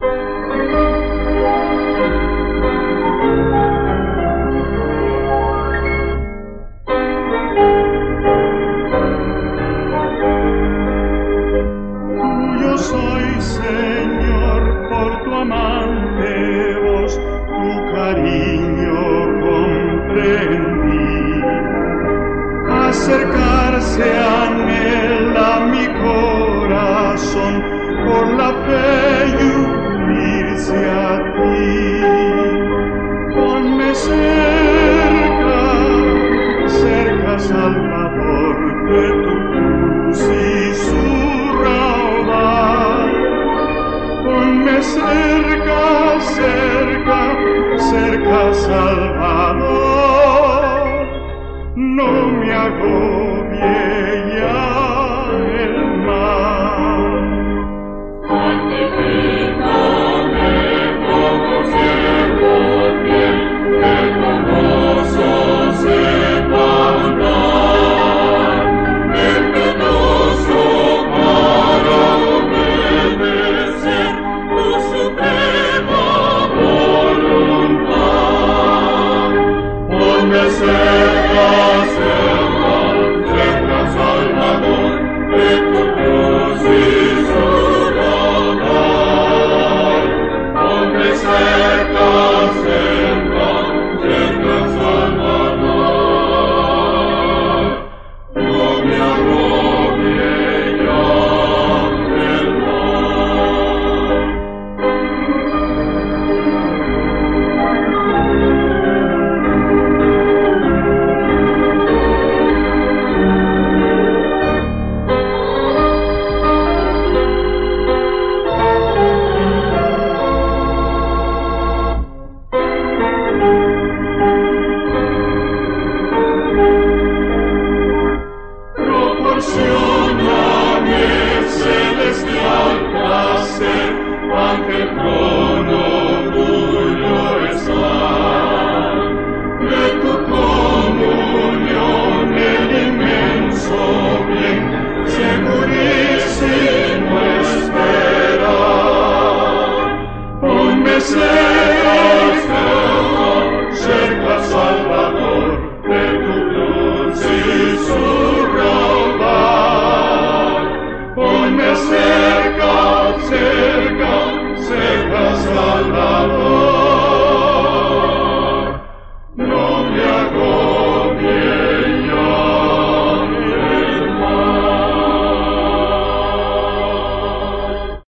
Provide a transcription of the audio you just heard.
Tuyo soy, Señor, por tu amante, tu cariño comprendí. Acercarse a mi a mi corazón por la fe. Cerca, cerca, cerca, Salvador, no me hago me cerca, cerca, cerca Salvador.